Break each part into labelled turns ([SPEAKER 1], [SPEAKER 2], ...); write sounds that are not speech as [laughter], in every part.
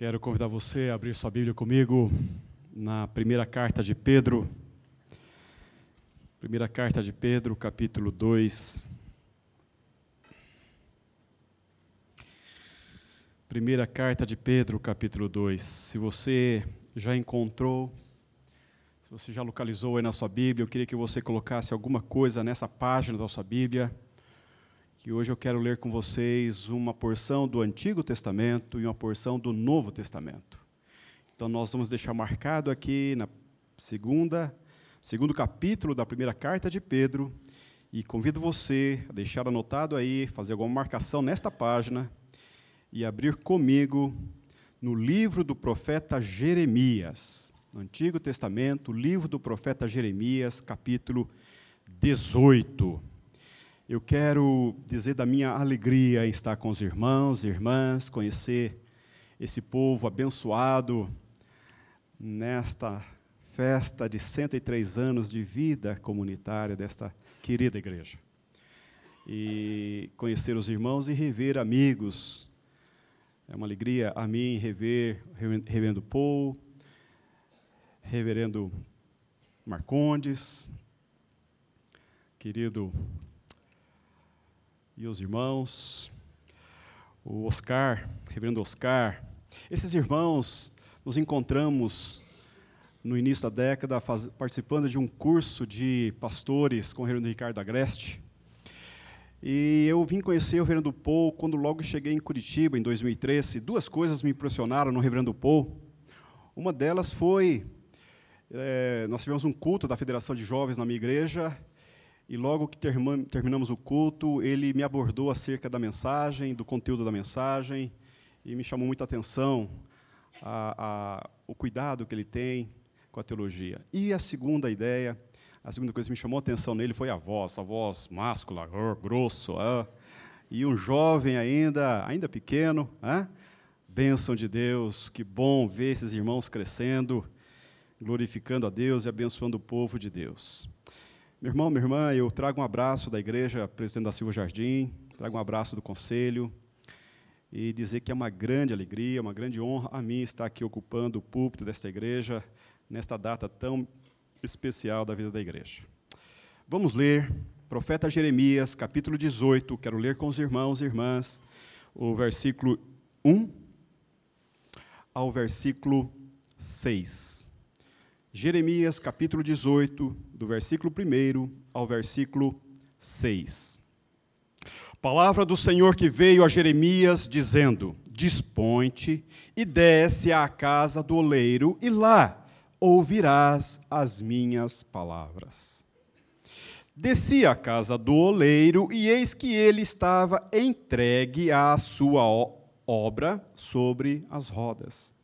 [SPEAKER 1] Quero convidar você a abrir sua Bíblia comigo na primeira carta de Pedro. Primeira carta de Pedro, capítulo 2. Primeira carta de Pedro, capítulo 2. Se você já encontrou, se você já localizou aí na sua Bíblia, eu queria que você colocasse alguma coisa nessa página da sua Bíblia que hoje eu quero ler com vocês uma porção do Antigo Testamento e uma porção do Novo Testamento. Então nós vamos deixar marcado aqui na segunda, segundo capítulo da primeira carta de Pedro, e convido você a deixar anotado aí, fazer alguma marcação nesta página e abrir comigo no livro do profeta Jeremias, no Antigo Testamento, livro do profeta Jeremias, capítulo 18. Eu quero dizer da minha alegria em estar com os irmãos e irmãs, conhecer esse povo abençoado nesta festa de 103 anos de vida comunitária desta querida igreja. E conhecer os irmãos e rever amigos. É uma alegria a mim rever Reverendo Paul, Reverendo Marcondes, querido e os irmãos, o Oscar, reverendo Oscar. Esses irmãos nos encontramos no início da década faz, participando de um curso de pastores com o reverendo Ricardo Agreste. E eu vim conhecer o reverendo Paul quando logo cheguei em Curitiba, em 2013. Duas coisas me impressionaram no reverendo Paul. Uma delas foi, é, nós tivemos um culto da Federação de Jovens na minha igreja, e logo que terminamos o culto, ele me abordou acerca da mensagem, do conteúdo da mensagem, e me chamou muita atenção a, a, o cuidado que ele tem com a teologia. E a segunda ideia, a segunda coisa que me chamou a atenção nele foi a voz, a voz máscula, grosso, ah, e um jovem ainda, ainda pequeno, ah, bênção de Deus, que bom ver esses irmãos crescendo, glorificando a Deus e abençoando o povo de Deus. Meu irmão, minha irmã, eu trago um abraço da igreja, presidente da Silva Jardim, trago um abraço do conselho e dizer que é uma grande alegria, uma grande honra a mim estar aqui ocupando o púlpito desta igreja nesta data tão especial da vida da igreja. Vamos ler profeta Jeremias, capítulo 18, quero ler com os irmãos e irmãs o versículo 1 ao versículo 6. Jeremias capítulo 18, do versículo 1 ao versículo 6. Palavra do Senhor que veio a Jeremias dizendo: Dispõe-te e desce à casa do oleiro, e lá ouvirás as minhas palavras. Desci à casa do oleiro, e eis que ele estava entregue à sua obra sobre as rodas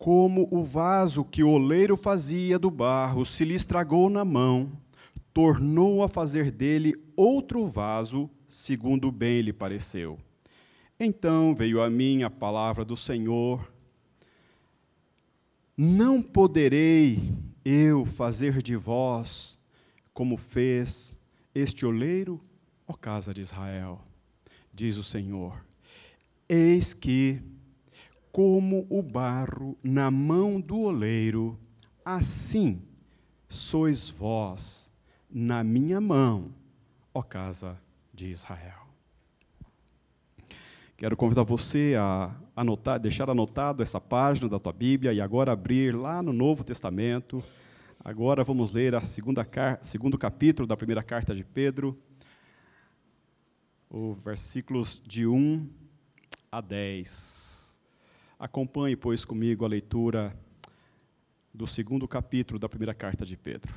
[SPEAKER 1] como o vaso que o oleiro fazia do barro se lhe estragou na mão, tornou a fazer dele outro vaso, segundo bem lhe pareceu. Então veio a mim a palavra do Senhor: Não poderei eu fazer de vós como fez este oleiro, ó casa de Israel, diz o Senhor. Eis que como o barro na mão do oleiro, assim sois vós na minha mão, ó casa de Israel. Quero convidar você a anotar, deixar anotado essa página da tua Bíblia e agora abrir lá no Novo Testamento. Agora vamos ler a segunda segundo capítulo da primeira carta de Pedro, os versículos de 1 a 10. Acompanhe, pois, comigo a leitura do segundo capítulo da primeira carta de Pedro.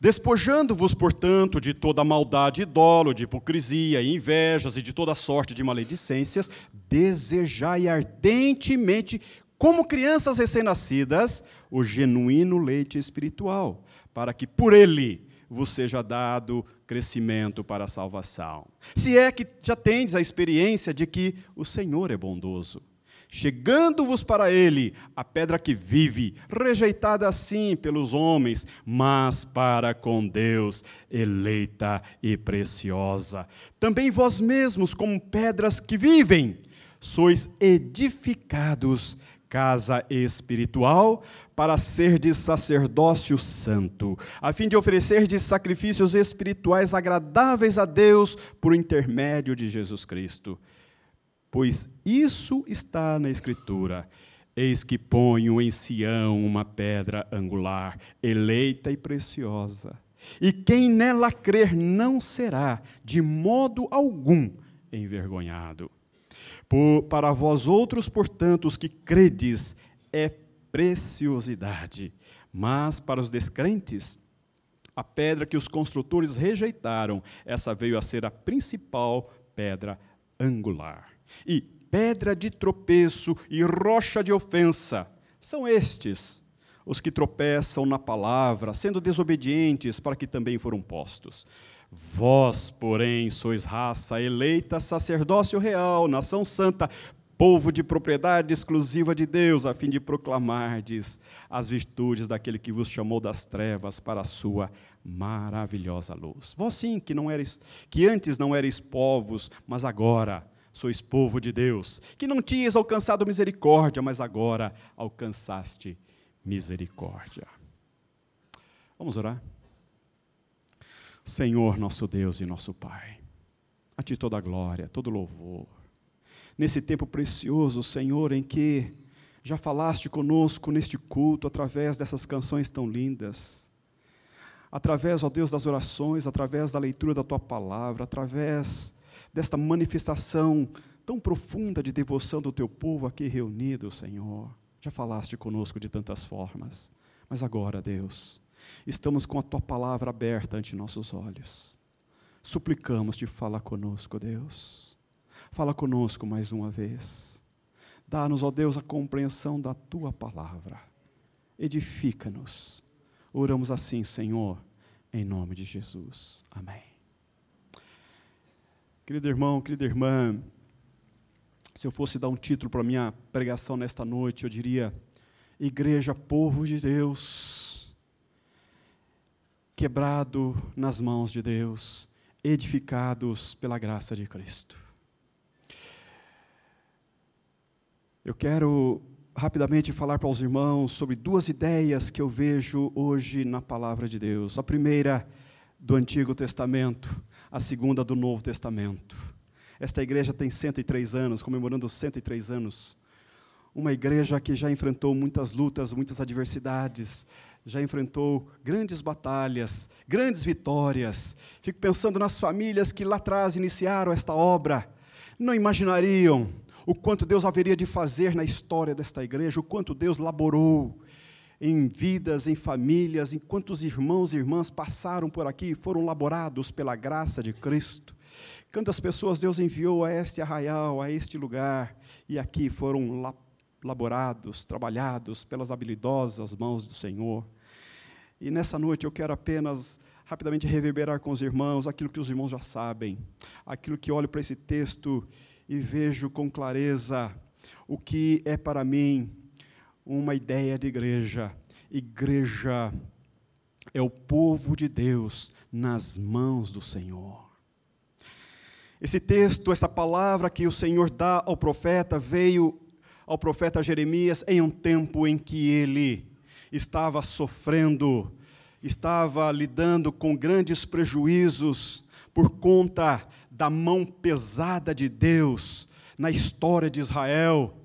[SPEAKER 1] Despojando-vos, portanto, de toda maldade e dolo, de hipocrisia e invejas e de toda sorte de maledicências, desejai ardentemente, como crianças recém-nascidas, o genuíno leite espiritual, para que por ele vos seja dado crescimento para a salvação. Se é que já tendes a experiência de que o Senhor é bondoso chegando-vos para ele a pedra que vive, rejeitada assim pelos homens, mas para com Deus, eleita e preciosa. Também vós mesmos, como pedras que vivem, sois edificados casa espiritual, para ser de sacerdócio santo, a fim de oferecer de sacrifícios espirituais agradáveis a Deus por intermédio de Jesus Cristo. Pois isso está na Escritura. Eis que ponho em Sião uma pedra angular, eleita e preciosa. E quem nela crer não será, de modo algum, envergonhado. Por, para vós outros, portanto, os que credes, é preciosidade. Mas para os descrentes, a pedra que os construtores rejeitaram, essa veio a ser a principal pedra angular. E pedra de tropeço e rocha de ofensa são estes os que tropeçam na palavra, sendo desobedientes, para que também foram postos. Vós, porém, sois raça eleita, sacerdócio real, nação santa, povo de propriedade exclusiva de Deus, a fim de proclamardes as virtudes daquele que vos chamou das trevas para a sua maravilhosa luz. Vós sim, que não eres, que antes não erais povos, mas agora sois povo de Deus, que não tinhas alcançado misericórdia, mas agora alcançaste misericórdia. Vamos orar? Senhor, nosso Deus e nosso Pai, a Ti toda a glória, todo louvor. Nesse tempo precioso, Senhor, em que já falaste conosco neste culto através dessas canções tão lindas, através, ó Deus, das orações, através da leitura da Tua palavra, através desta manifestação tão profunda de devoção do Teu povo aqui reunido, Senhor. Já falaste conosco de tantas formas, mas agora, Deus, Estamos com a tua palavra aberta ante nossos olhos. Suplicamos-te, fala conosco, Deus. Fala conosco mais uma vez. Dá-nos, ó Deus, a compreensão da tua palavra. Edifica-nos. Oramos assim, Senhor, em nome de Jesus. Amém. Querido irmão, querida irmã, se eu fosse dar um título para minha pregação nesta noite, eu diria: Igreja, povo de Deus quebrado nas mãos de Deus, edificados pela graça de Cristo. Eu quero rapidamente falar para os irmãos sobre duas ideias que eu vejo hoje na palavra de Deus. A primeira do Antigo Testamento, a segunda do Novo Testamento. Esta igreja tem 103 anos, comemorando 103 anos. Uma igreja que já enfrentou muitas lutas, muitas adversidades, já enfrentou grandes batalhas, grandes vitórias. Fico pensando nas famílias que lá atrás iniciaram esta obra. Não imaginariam o quanto Deus haveria de fazer na história desta igreja, o quanto Deus laborou em vidas, em famílias, em quantos irmãos e irmãs passaram por aqui e foram laborados pela graça de Cristo. Quantas pessoas Deus enviou a este arraial, a este lugar, e aqui foram laborados, trabalhados pelas habilidosas mãos do Senhor. E nessa noite eu quero apenas rapidamente reverberar com os irmãos aquilo que os irmãos já sabem, aquilo que olho para esse texto e vejo com clareza o que é para mim uma ideia de igreja. Igreja é o povo de Deus nas mãos do Senhor. Esse texto, essa palavra que o Senhor dá ao profeta, veio ao profeta Jeremias em um tempo em que ele estava sofrendo, estava lidando com grandes prejuízos por conta da mão pesada de Deus na história de Israel,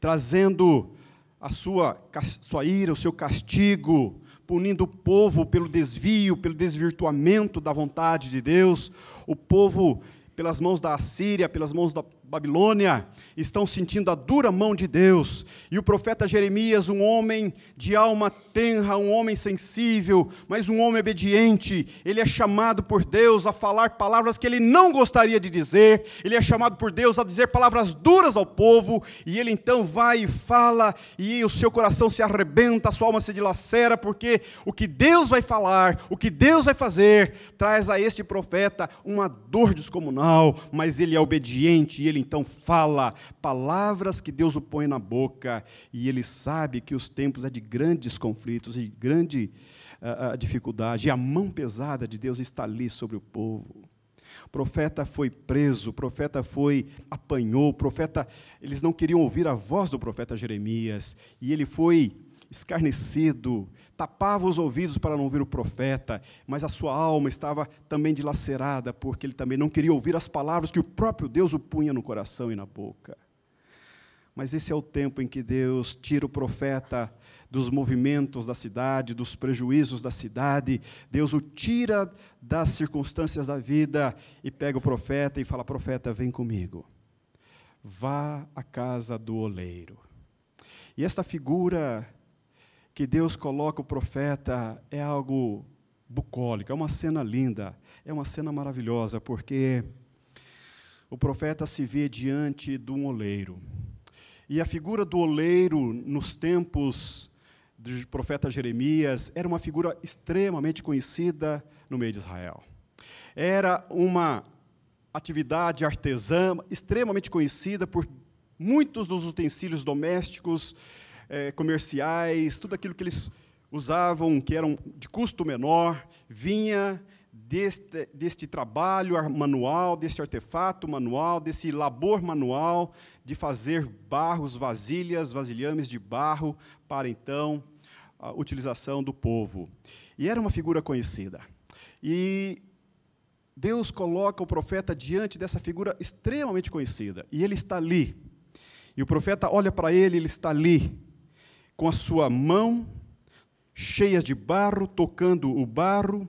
[SPEAKER 1] trazendo a sua, sua ira, o seu castigo, punindo o povo pelo desvio, pelo desvirtuamento da vontade de Deus, o povo pelas mãos da Assíria, pelas mãos da Babilônia, estão sentindo a dura mão de Deus. E o profeta Jeremias, um homem de alma tenra, um homem sensível, mas um homem obediente, ele é chamado por Deus a falar palavras que ele não gostaria de dizer, ele é chamado por Deus a dizer palavras duras ao povo, e ele então vai e fala, e o seu coração se arrebenta, a sua alma se dilacera, porque o que Deus vai falar, o que Deus vai fazer, traz a este profeta uma dor descomunal, mas ele é obediente e ele ele então fala palavras que Deus o põe na boca, e ele sabe que os tempos é de grandes conflitos e grande uh, dificuldade, e a mão pesada de Deus está ali sobre o povo. O profeta foi preso, o profeta foi apanhou, o profeta, eles não queriam ouvir a voz do profeta Jeremias, e ele foi escarnecido, tapava os ouvidos para não ouvir o profeta, mas a sua alma estava também dilacerada, porque ele também não queria ouvir as palavras que o próprio Deus o punha no coração e na boca. Mas esse é o tempo em que Deus tira o profeta dos movimentos da cidade, dos prejuízos da cidade. Deus o tira das circunstâncias da vida e pega o profeta e fala: Profeta, vem comigo. Vá à casa do oleiro. E esta figura que Deus coloca o profeta é algo bucólico, é uma cena linda, é uma cena maravilhosa, porque o profeta se vê diante de um oleiro. E a figura do oleiro, nos tempos do profeta Jeremias, era uma figura extremamente conhecida no meio de Israel. Era uma atividade artesã extremamente conhecida por muitos dos utensílios domésticos, eh, comerciais, tudo aquilo que eles usavam, que eram de custo menor, vinha deste, deste trabalho manual, deste artefato manual, desse labor manual de fazer barros, vasilhas, vasilhames de barro, para então a utilização do povo. E era uma figura conhecida. E Deus coloca o profeta diante dessa figura extremamente conhecida. E ele está ali. E o profeta olha para ele, ele está ali, com a sua mão cheia de barro, tocando o barro,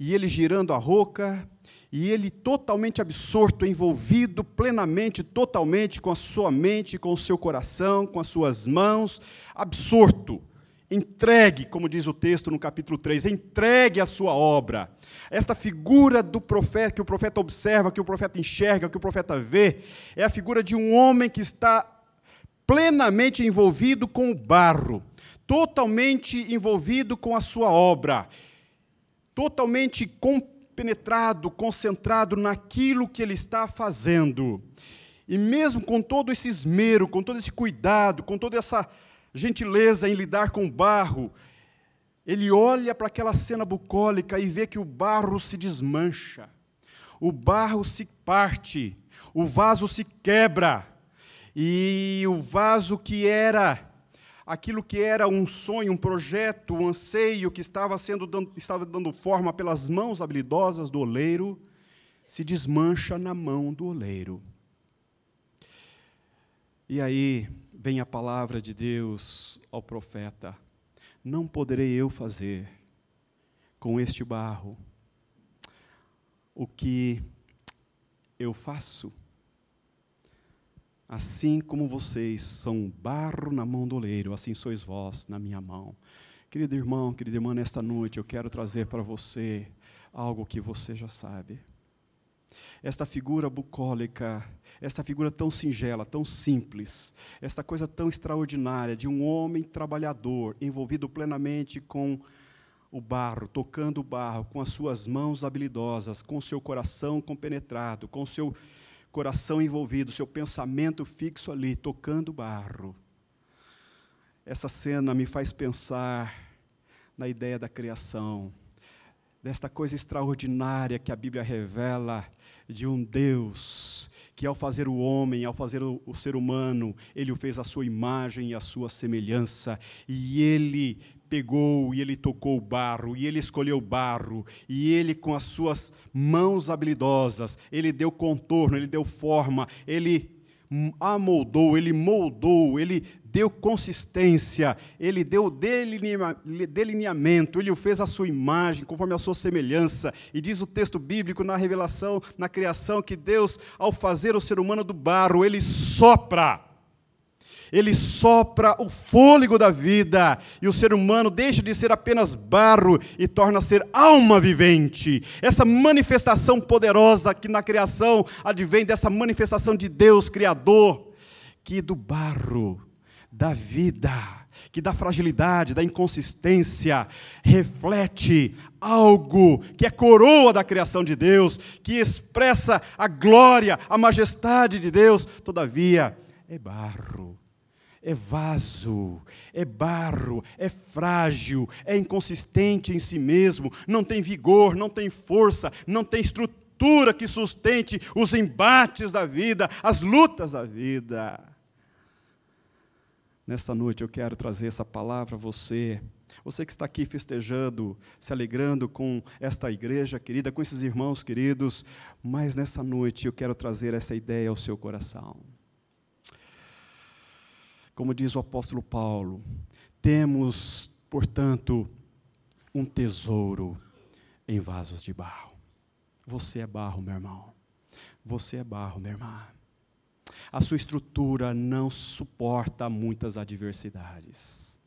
[SPEAKER 1] e ele girando a roca, e ele totalmente absorto, envolvido plenamente, totalmente com a sua mente, com o seu coração, com as suas mãos, absorto, entregue, como diz o texto no capítulo 3, entregue a sua obra. Esta figura do profeta, que o profeta observa, que o profeta enxerga, que o profeta vê, é a figura de um homem que está plenamente envolvido com o barro, totalmente envolvido com a sua obra totalmente compenetrado, concentrado naquilo que ele está fazendo. E mesmo com todo esse esmero, com todo esse cuidado, com toda essa gentileza em lidar com o barro, ele olha para aquela cena bucólica e vê que o barro se desmancha, o barro se parte, o vaso se quebra, e o vaso que era aquilo que era um sonho, um projeto, um anseio que estava, sendo dando, estava dando forma pelas mãos habilidosas do oleiro, se desmancha na mão do oleiro. E aí vem a palavra de Deus ao profeta: Não poderei eu fazer com este barro o que eu faço Assim como vocês são barro na mão do oleiro, assim sois vós na minha mão. Querido irmão, querida irmã, nesta noite eu quero trazer para você algo que você já sabe. Esta figura bucólica, esta figura tão singela, tão simples, esta coisa tão extraordinária de um homem trabalhador, envolvido plenamente com o barro, tocando o barro, com as suas mãos habilidosas, com o seu coração compenetrado, com o seu coração envolvido, seu pensamento fixo ali, tocando barro. Essa cena me faz pensar na ideia da criação, desta coisa extraordinária que a Bíblia revela de um Deus que, ao fazer o homem, ao fazer o, ser humano, ele o fez à sua imagem e à sua semelhança, e ele pegou e ele tocou o barro, e ele escolheu o barro, e ele, com as suas mãos habilidosas, ele deu contorno, ele deu forma, ele amoldou, ele moldou, ele deu consistência, ele deu delineamento, ele o fez à sua imagem, conforme a sua semelhança. E diz o texto bíblico na revelação, na criação, que Deus, ao fazer o ser humano do barro, ele sopra ele sopra o fôlego da vida e o ser humano deixa de ser apenas barro e torna a ser alma vivente. Essa manifestação poderosa que na criação advém dessa manifestação de Deus Criador, que do barro, da vida, que da fragilidade, da inconsistência, reflete algo que é coroa da criação de Deus, que expressa a glória, a majestade de Deus, todavia é barro é vaso, é barro, é frágil, é inconsistente em si mesmo, não tem vigor, não tem força, não tem estrutura que sustente os embates da vida, as lutas da vida. Nesta noite eu quero trazer essa palavra a você. Você que está aqui festejando, se alegrando com esta igreja querida, com esses irmãos queridos, mas nessa noite eu quero trazer essa ideia ao seu coração. Como diz o apóstolo Paulo, temos, portanto, um tesouro em vasos de barro. Você é barro, meu irmão. Você é barro, minha irmã. A sua estrutura não suporta muitas adversidades.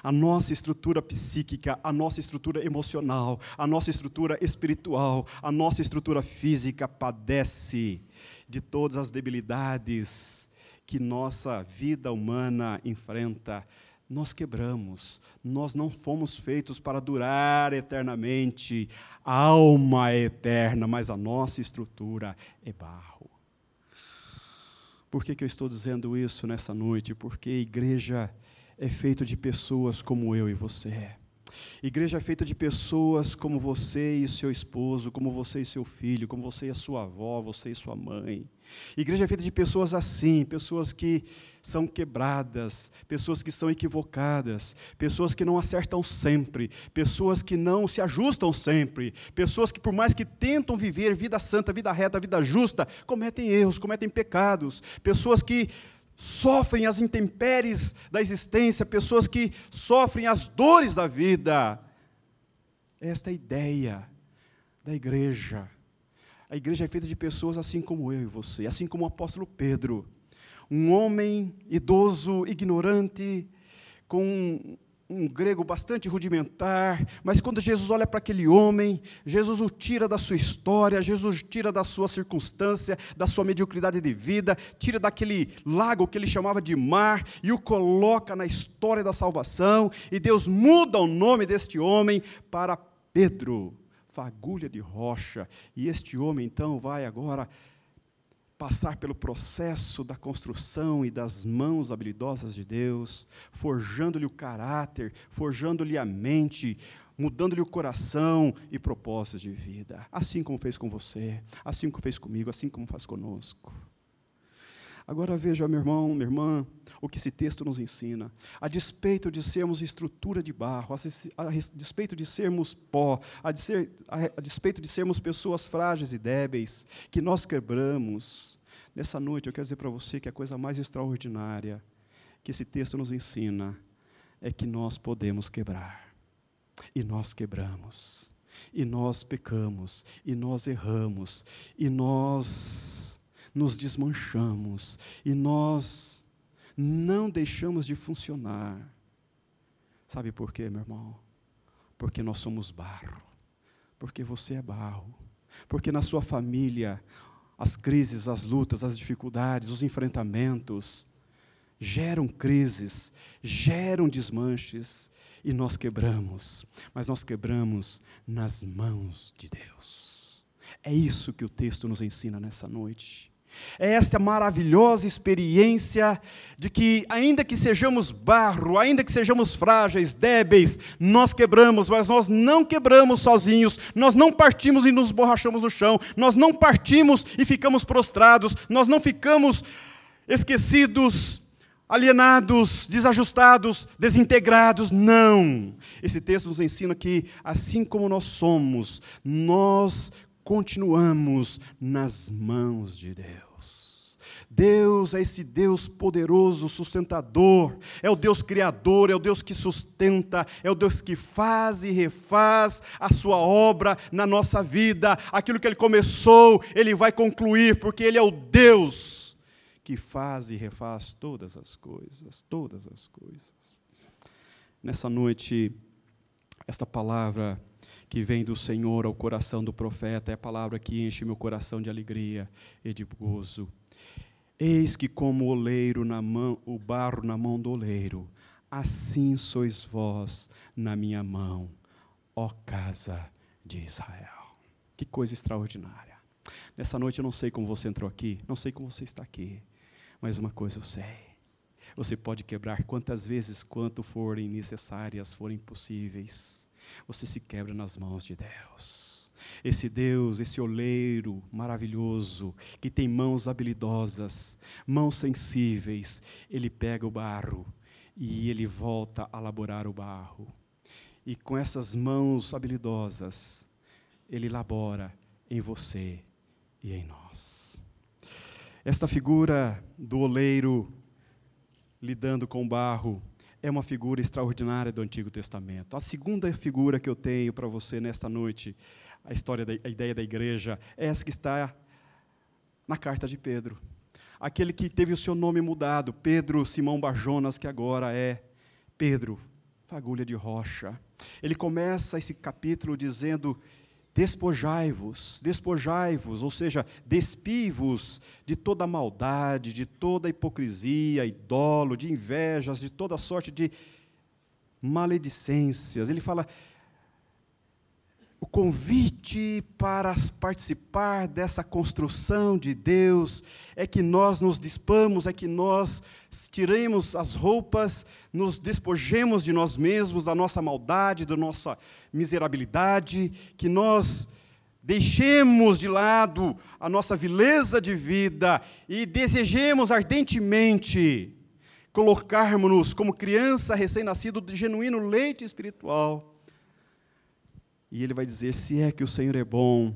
[SPEAKER 1] A nossa estrutura psíquica, a nossa estrutura emocional, a nossa estrutura espiritual, a nossa estrutura física padece de todas as debilidades que nossa vida humana enfrenta, nós quebramos. Nós não fomos feitos para durar eternamente. A alma é eterna, mas a nossa estrutura é barro. Por que, que eu estou dizendo isso nessa noite? Porque a igreja é feita de pessoas como eu e você. Igreja é feita de pessoas como você e seu esposo, como você e seu filho, como você e a sua avó, você e sua mãe. Igreja é feita de pessoas assim, pessoas que são quebradas, pessoas que são equivocadas, pessoas que não acertam sempre, pessoas que não se ajustam sempre, pessoas que, por mais que tentam viver vida santa, vida reta, vida justa, cometem erros, cometem pecados, pessoas que sofrem as intempéries da existência, pessoas que sofrem as dores da vida. Esta é a ideia da igreja. A igreja é feita de pessoas assim como eu e você, assim como o apóstolo Pedro, um homem idoso, ignorante, com um grego bastante rudimentar, mas quando Jesus olha para aquele homem, Jesus o tira da sua história, Jesus o tira da sua circunstância, da sua mediocridade de vida, tira daquele lago que ele chamava de mar e o coloca na história da salvação, e Deus muda o nome deste homem para Pedro, fagulha de rocha, e este homem então vai agora passar pelo processo da construção e das mãos habilidosas de Deus, forjando-lhe o caráter, forjando-lhe a mente, mudando-lhe o coração e propósitos de vida, assim como fez com você, assim como fez comigo, assim como faz conosco. Agora veja, meu irmão, minha irmã, o que esse texto nos ensina. A despeito de sermos estrutura de barro, a despeito de sermos pó, a, despeito de sermos pessoas frágeis e débeis, que nós quebramos, nessa noite eu quero dizer para você que a coisa mais extraordinária que esse texto nos ensina é que nós podemos quebrar. E nós quebramos. E nós pecamos. E nós erramos. E nós nos desmanchamos e nós não deixamos de funcionar. Sabe por quê, meu irmão? Porque nós somos barro. Porque você é barro. Porque na sua família as crises, as lutas, as dificuldades, os enfrentamentos geram crises, geram desmanches e nós quebramos, mas nós quebramos nas mãos de Deus. É isso que o texto nos ensina nessa noite. É esta maravilhosa experiência de que, ainda que sejamos barro, ainda que sejamos frágeis, débeis, nós quebramos, mas nós não quebramos sozinhos, nós não partimos e nos borrachamos no chão, nós não partimos e ficamos prostrados, nós não ficamos esquecidos, alienados, desajustados, desintegrados, não. Esse texto nos ensina que, assim como nós somos, nós continuamos nas mãos de Deus. Deus é esse Deus poderoso, sustentador, é o Deus criador, é o Deus que sustenta, é o Deus que faz e refaz a sua obra na nossa vida. Aquilo que ele começou, ele vai concluir, porque ele é o Deus que faz e refaz todas as coisas, todas as coisas. Nessa noite, esta palavra que vem do Senhor ao coração do profeta, é a palavra que enche meu coração de alegria e de gozo. Eis que como o oleiro na mão, o barro na mão do oleiro, assim sois vós na minha mão, ó casa de Israel. Que coisa extraordinária. Nessa noite eu não sei como você entrou aqui, não sei como você está aqui, mas uma coisa eu sei. Você pode quebrar quantas vezes quanto forem necessárias, forem possíveis você se quebra nas mãos de Deus. Esse Deus, esse oleiro maravilhoso, que tem mãos habilidosas, mãos sensíveis, ele pega o barro e ele volta a elaborar o barro. E com essas mãos habilidosas, ele elabora em você e em nós. Esta figura do oleiro lidando com barro é uma figura extraordinária do Antigo Testamento. A segunda figura que eu tenho para você nesta noite, a história da a ideia da igreja, é essa que está na carta de Pedro. Aquele que teve o seu nome mudado, Pedro Simão Barjonas, que agora é Pedro, fagulha de rocha. Ele começa esse capítulo dizendo Despojai-vos, despojai-vos, ou seja, despivos de toda maldade, de toda hipocrisia e dolo, de invejas, de toda sorte de maledicências. Ele fala, o convite para participar dessa construção de Deus é que nós nos dispamos, é que nós tiremos as roupas, nos despojemos de nós mesmos, da nossa maldade, da nossa miserabilidade, que nós deixemos de lado a nossa vileza de vida e desejemos ardentemente colocarmos-nos como criança recém-nascido de genuíno leite espiritual e ele vai dizer: se é que o Senhor é bom.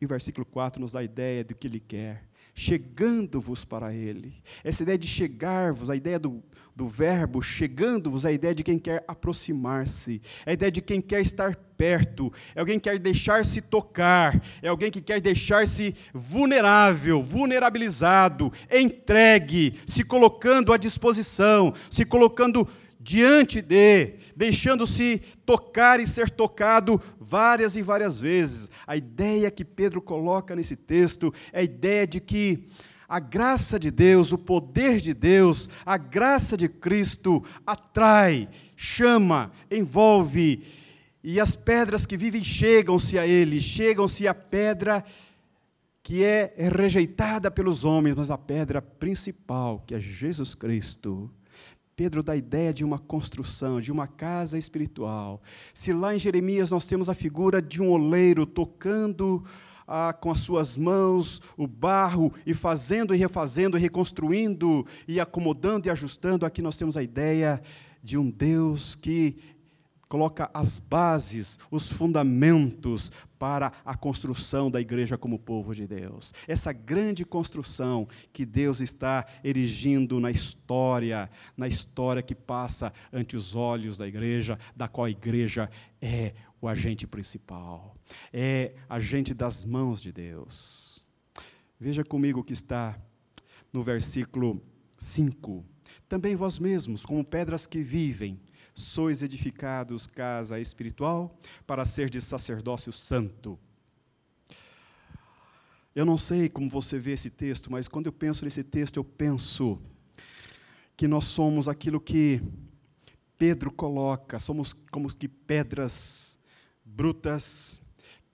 [SPEAKER 1] E o versículo 4 nos dá a ideia do que ele quer. Chegando-vos para ele. Essa ideia de chegar-vos, a ideia do, do verbo chegando-vos, é a ideia de quem quer aproximar-se, é a ideia de quem quer estar perto, é alguém que quer deixar-se tocar, é alguém que quer deixar-se vulnerável, vulnerabilizado, entregue, se colocando à disposição, se colocando diante de, deixando-se tocar e ser tocado várias e várias vezes. A ideia que Pedro coloca nesse texto é a ideia de que a graça de Deus, o poder de Deus, a graça de Cristo atrai, chama, envolve, e as pedras que vivem chegam-se a Ele, chegam-se à pedra que é rejeitada pelos homens, mas a pedra principal, que é Jesus Cristo. Pedro dá a ideia de uma construção, de uma casa espiritual. Se lá em Jeremias nós temos a figura de um oleiro tocando ah, com as suas mãos o barro e fazendo e refazendo, reconstruindo e acomodando e ajustando, aqui nós temos a ideia de um Deus que coloca as bases, os fundamentos para a construção da igreja como povo de Deus. Essa grande construção que Deus está erigindo na história, na história que passa ante os olhos da igreja, da qual a igreja é o agente principal, é agente das mãos de Deus. Veja comigo o que está no versículo 5. Também vós mesmos, como pedras que vivem, sois edificados casa espiritual para ser de sacerdócio santo. Eu não sei como você vê esse texto, mas quando eu penso nesse texto, eu penso que nós somos aquilo que Pedro coloca, somos como que pedras brutas,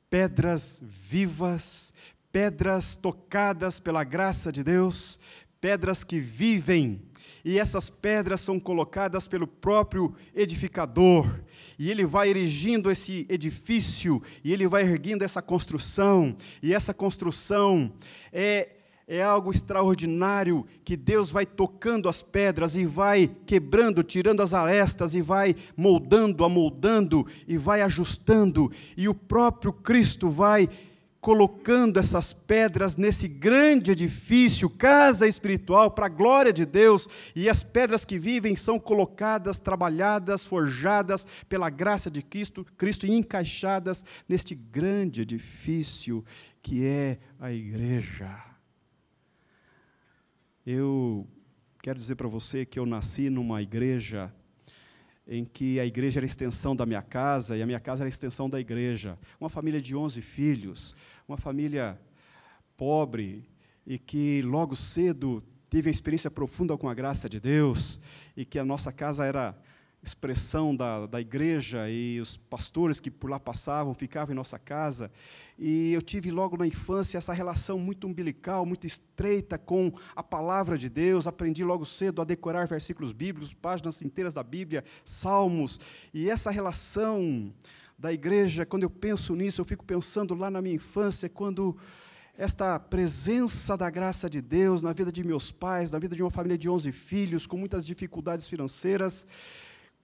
[SPEAKER 1] pedras vivas, pedras tocadas pela graça de Deus, pedras que vivem e essas pedras são colocadas pelo próprio edificador, e ele vai erigindo esse edifício, e ele vai erguendo essa construção, e essa construção é é algo extraordinário que Deus vai tocando as pedras e vai quebrando, tirando as arestas e vai moldando, amoldando e vai ajustando, e o próprio Cristo vai colocando essas pedras nesse grande edifício, casa espiritual, para a glória de Deus, e as pedras que vivem são colocadas, trabalhadas, forjadas pela graça de Cristo, Cristo e encaixadas neste grande edifício que é a igreja. Eu quero dizer para você que eu nasci numa igreja em que a igreja era a extensão da minha casa e a minha casa era a extensão da igreja. Uma família de 11 filhos, uma família pobre e que logo cedo teve uma experiência profunda com a graça de Deus e que a nossa casa era expressão da, da igreja e os pastores que por lá passavam ficavam em nossa casa. E eu tive logo na infância essa relação muito umbilical, muito estreita com a palavra de Deus. Aprendi logo cedo a decorar versículos bíblicos, páginas inteiras da Bíblia, salmos. E essa relação da igreja, quando eu penso nisso, eu fico pensando lá na minha infância, quando esta presença da graça de Deus na vida de meus pais, na vida de uma família de 11 filhos, com muitas dificuldades financeiras,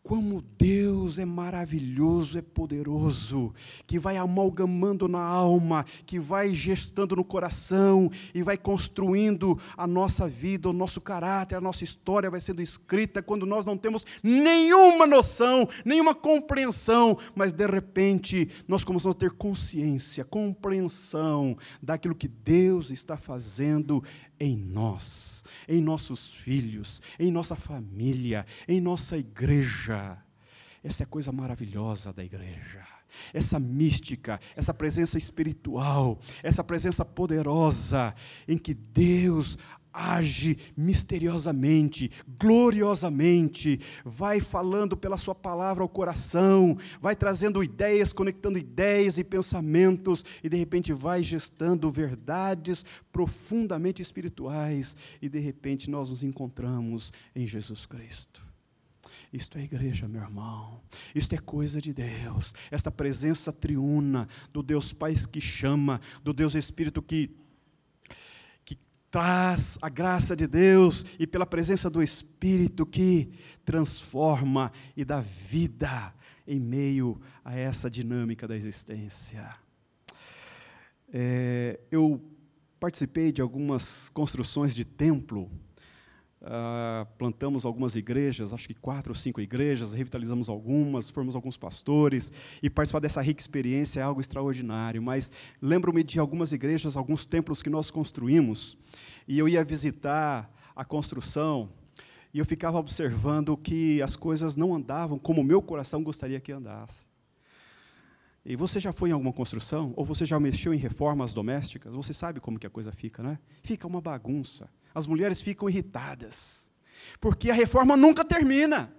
[SPEAKER 1] como Deus é maravilhoso, é poderoso, que vai amalgamando na alma, que vai gestando no coração e vai construindo a nossa vida, o nosso caráter, a nossa história vai sendo escrita quando nós não temos nenhuma noção, nenhuma compreensão, mas de repente nós começamos a ter consciência, compreensão daquilo que Deus está fazendo em nós, em nossos filhos, em nossa família, em nossa igreja. Essa é a coisa maravilhosa da igreja. Essa mística, essa presença espiritual, essa presença poderosa em que Deus age misteriosamente, gloriosamente, vai falando pela Sua palavra ao coração, vai trazendo ideias, conectando ideias e pensamentos, e de repente vai gestando verdades profundamente espirituais, e de repente nós nos encontramos em Jesus Cristo. Isto é igreja, meu irmão. Isto é coisa de Deus. Esta presença triuna do Deus Pai que chama, do Deus Espírito que traz a graça de Deus e pela presença do Espírito que transforma e dá vida em meio a essa dinâmica da existência. É, eu participei de algumas construções de templo Uh, plantamos algumas igrejas, acho que quatro ou cinco igrejas, revitalizamos algumas, formamos alguns pastores, e participar dessa rica experiência é algo extraordinário. Mas lembro-me de algumas igrejas, alguns templos que nós construímos, e eu ia visitar a construção, e eu ficava observando que as coisas não andavam como o meu coração gostaria que andasse. E você já foi em alguma construção? Ou você já mexeu em reformas domésticas? Você sabe como que a coisa fica, né? Fica uma bagunça as mulheres ficam irritadas, porque a reforma nunca termina.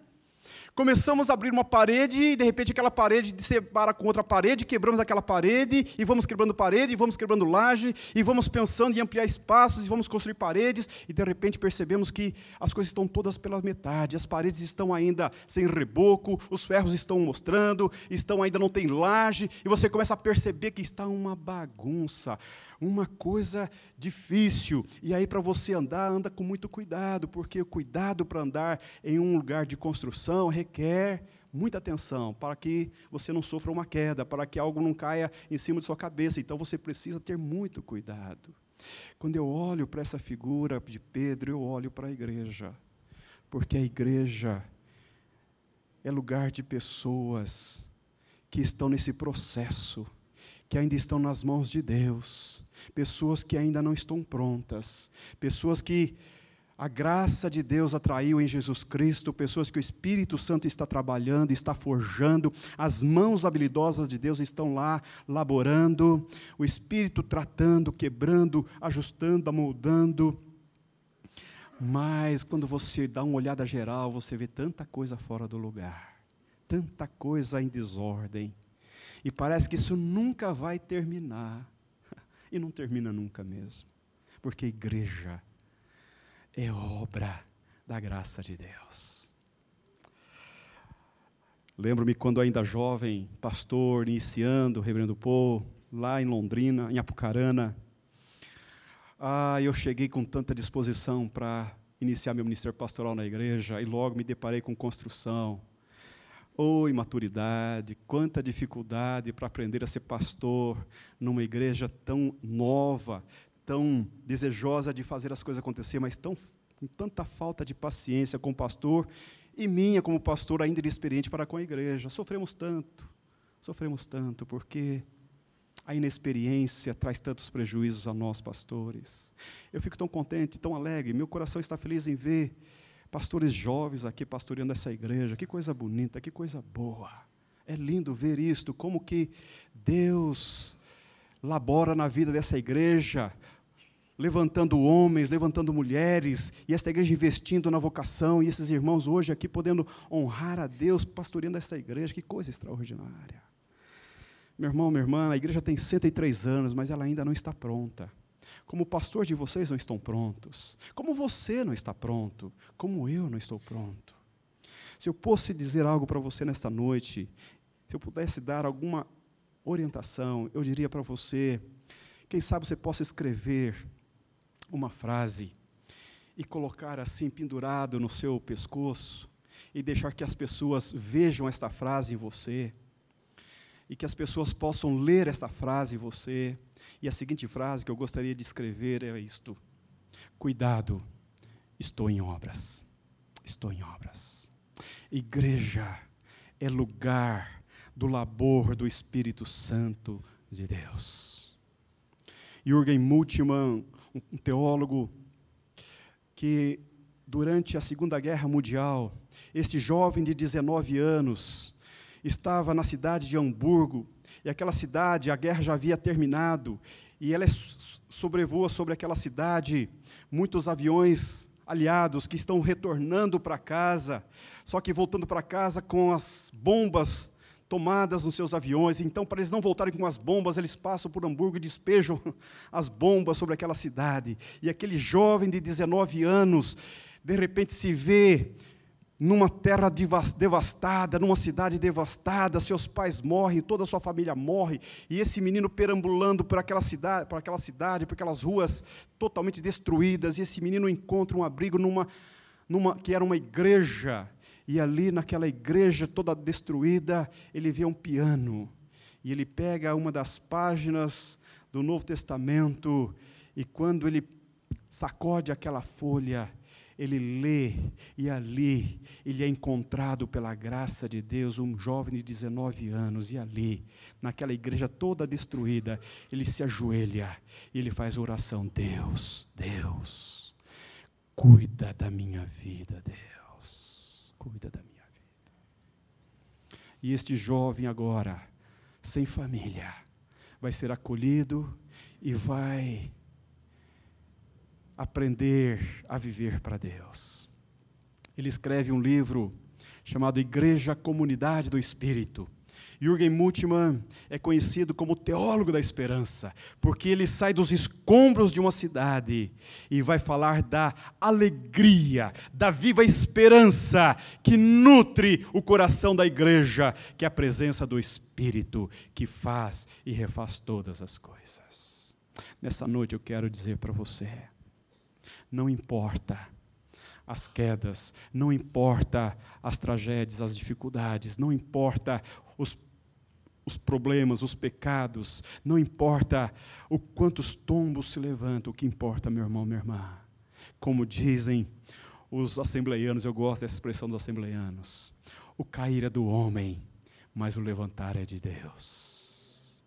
[SPEAKER 1] Começamos a abrir uma parede e de repente aquela parede se separa com outra parede, quebramos aquela parede e vamos quebrando parede e vamos quebrando laje e vamos pensando em ampliar espaços e vamos construir paredes e de repente percebemos que as coisas estão todas pela metade, as paredes estão ainda sem reboco, os ferros estão mostrando, estão ainda não tem laje e você começa a perceber que está uma bagunça uma coisa difícil. E aí, para você andar, anda com muito cuidado, porque o cuidado para andar em um lugar de construção requer muita atenção para que você não sofra uma queda, para que algo não caia em cima de sua cabeça. Então você precisa ter muito cuidado. Quando eu olho para essa figura de Pedro, eu olho para a igreja, porque a igreja é lugar de pessoas que estão nesse processo, que ainda estão nas mãos de Deus, pessoas que ainda não estão prontas, pessoas que a graça de Deus atraiu em Jesus Cristo, pessoas que o Espírito Santo está trabalhando, está forjando, as mãos habilidosas de Deus estão lá laborando, o Espírito tratando, quebrando, ajustando, amoldando. Mas quando você dá uma olhada geral, você vê tanta coisa fora do lugar, tanta coisa em desordem, e parece que isso nunca vai terminar. [laughs] E não termina nunca mesmo. Porque igreja é obra da graça de Deus. Lembro-me quando ainda jovem, pastor, iniciando Reverendo Paul, lá em Londrina, em Apucarana. Ah, eu cheguei com tanta disposição para iniciar meu ministério pastoral na igreja e logo me deparei com construção, Oh, imaturidade, quanta dificuldade para aprender a ser pastor numa igreja tão nova, tão desejosa de fazer as coisas acontecer, mas tão, com tanta falta de paciência com o pastor e minha como pastor ainda inexperiente para com a igreja. Sofremos tanto, sofremos tanto, porque a inexperiência traz tantos prejuízos a nós, pastores. Eu fico tão contente, tão alegre, meu coração está feliz em ver pastores jovens aqui pastoreando essa igreja. Que coisa bonita, que coisa boa. É lindo ver isto, como que Deus labora na vida dessa igreja, levantando homens, levantando mulheres, e essa igreja investindo na vocação, e esses irmãos hoje aqui podendo honrar a Deus, pastoreando essa igreja, que coisa extraordinária. Meu irmão, minha irmã, a igreja tem 103 anos, mas ela ainda não está pronta. Como pastor de vocês não estão prontos. Como você não está pronto. Como eu não estou pronto. Se eu fosse dizer algo para você nesta noite, se eu pudesse dar alguma orientação, eu diria para você: quem sabe você possa escrever uma frase e colocar assim pendurado no seu pescoço e deixar que as pessoas vejam esta frase em você e que as pessoas possam ler esta frase em você. E a seguinte frase que eu gostaria de escrever é isto: Cuidado, estou em obras. Estou em obras. Igreja é lugar do labor do Espírito Santo de Deus. Jürgen Multiman, um teólogo que durante a Segunda Guerra Mundial, este jovem de 19 anos estava na cidade de Hamburgo, e aquela cidade, a guerra já havia terminado, e ela sobrevoa sobre aquela cidade muitos aviões aliados que estão retornando para casa, só que voltando para casa com as bombas tomadas nos seus aviões. Então, para eles não voltarem com as bombas, eles passam por Hamburgo e despejam [laughs] as bombas sobre aquela cidade. E aquele jovem de 19 anos, de repente se vê numa terra devastada, numa cidade devastada, seus pais morrem, toda a sua família morre, e esse menino perambulando por aquela cidade, por aquela cidade, por aquelas ruas totalmente destruídas, e esse menino encontra um abrigo numa, numa que era uma igreja, e ali naquela igreja toda destruída, ele vê um piano. E ele pega uma das páginas do Novo Testamento e quando ele sacode aquela folha, ele lê e ali ele é encontrado pela graça de Deus, um jovem de 19 anos, e ali, naquela igreja toda destruída, ele se ajoelha e ele faz oração: Deus, Deus, cuida da minha vida, Deus cuida da minha vida. E este jovem agora, sem família, vai ser acolhido e vai aprender a viver para Deus. Ele escreve um livro chamado Igreja Comunidade do Espírito. Jürgen Multmann é conhecido como teólogo da esperança, porque ele sai dos escombros de uma cidade e vai falar da alegria, da viva esperança que nutre o coração da igreja, que é a presença do Espírito que faz e refaz todas as coisas. Nessa noite eu quero dizer para você: não importa as quedas, não importa as tragédias, as dificuldades, não importa os os problemas, os pecados, não importa o quantos tombos se levantam, o que importa, meu irmão, minha irmã. Como dizem os assembleianos, eu gosto dessa expressão dos assembleianos: o cair é do homem, mas o levantar é de Deus.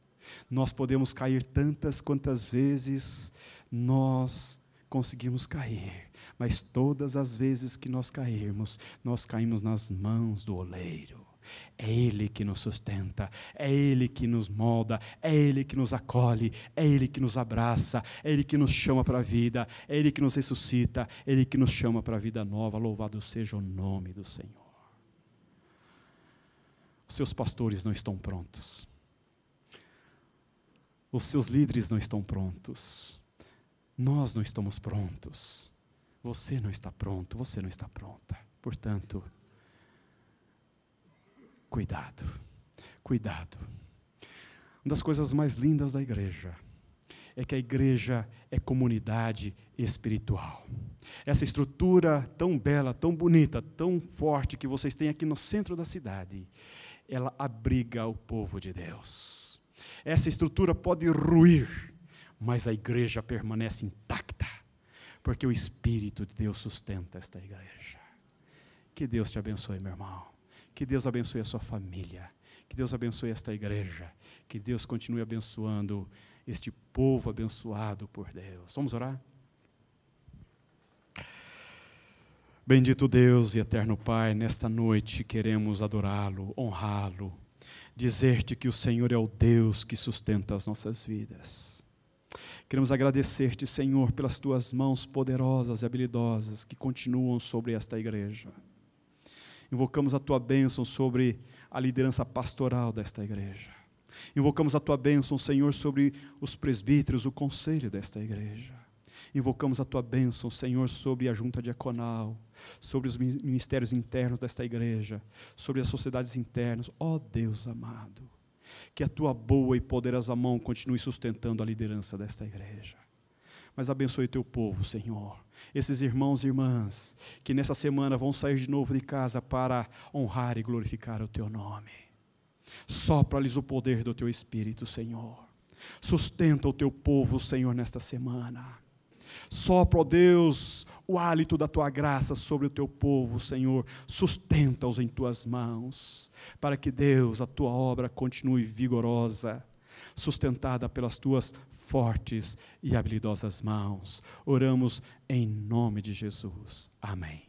[SPEAKER 1] Nós podemos cair tantas quantas vezes nós conseguimos cair, mas todas as vezes que nós cairmos, nós caímos nas mãos do oleiro. É Ele que nos sustenta, é Ele que nos molda, é Ele que nos acolhe, é Ele que nos abraça, é Ele que nos chama para a vida, é Ele que nos ressuscita, é Ele que nos chama para a vida nova. Louvado seja o nome do Senhor. Os seus pastores não estão prontos, os seus líderes não estão prontos, nós não estamos prontos. Você não está pronto, você não está pronta. Portanto, cuidado, cuidado. Uma das coisas mais lindas da igreja é que a igreja é comunidade espiritual. Essa estrutura tão bela, tão bonita, tão forte que vocês têm aqui no centro da cidade, ela abriga o povo de Deus. Essa estrutura pode ruir, mas a igreja permanece intacta, porque o Espírito de Deus sustenta esta igreja. Que Deus te abençoe, meu irmão. Que Deus abençoe a sua família. Que Deus abençoe esta igreja. Que Deus continue abençoando este povo abençoado por Deus. Vamos orar? Bendito Deus e eterno Pai, nesta noite queremos adorá-lo, honrá-lo, dizer-te que o Senhor é o Deus que sustenta as nossas vidas. Queremos agradecer-te, Senhor, pelas tuas mãos poderosas e habilidosas que continuam sobre esta igreja. Invocamos a tua bênção sobre a liderança pastoral desta igreja. Invocamos a tua bênção, Senhor, sobre os presbíteros, o conselho desta igreja. Invocamos a tua bênção, Senhor, sobre a junta diaconal, sobre os ministérios internos desta igreja, sobre as sociedades internas. Ó oh, Deus amado, que a tua boa e poderosa mão continue sustentando a liderança desta igreja. Mas abençoe teu povo, Senhor. Esses irmãos e irmãs que nessa semana vão sair de novo de casa para honrar e glorificar o teu nome. Sopra-lhes o poder do teu espírito, Senhor. Sustenta o teu povo, Senhor, nesta semana. Sopra, ó Deus, o hálito da tua graça sobre o teu povo, Senhor. Sustenta-os em tuas mãos, para que, Deus, a tua obra continue vigorosa, sustentada pelas tuas fortes e habilidosas mãos. Oramos em nome de Jesus. Amém.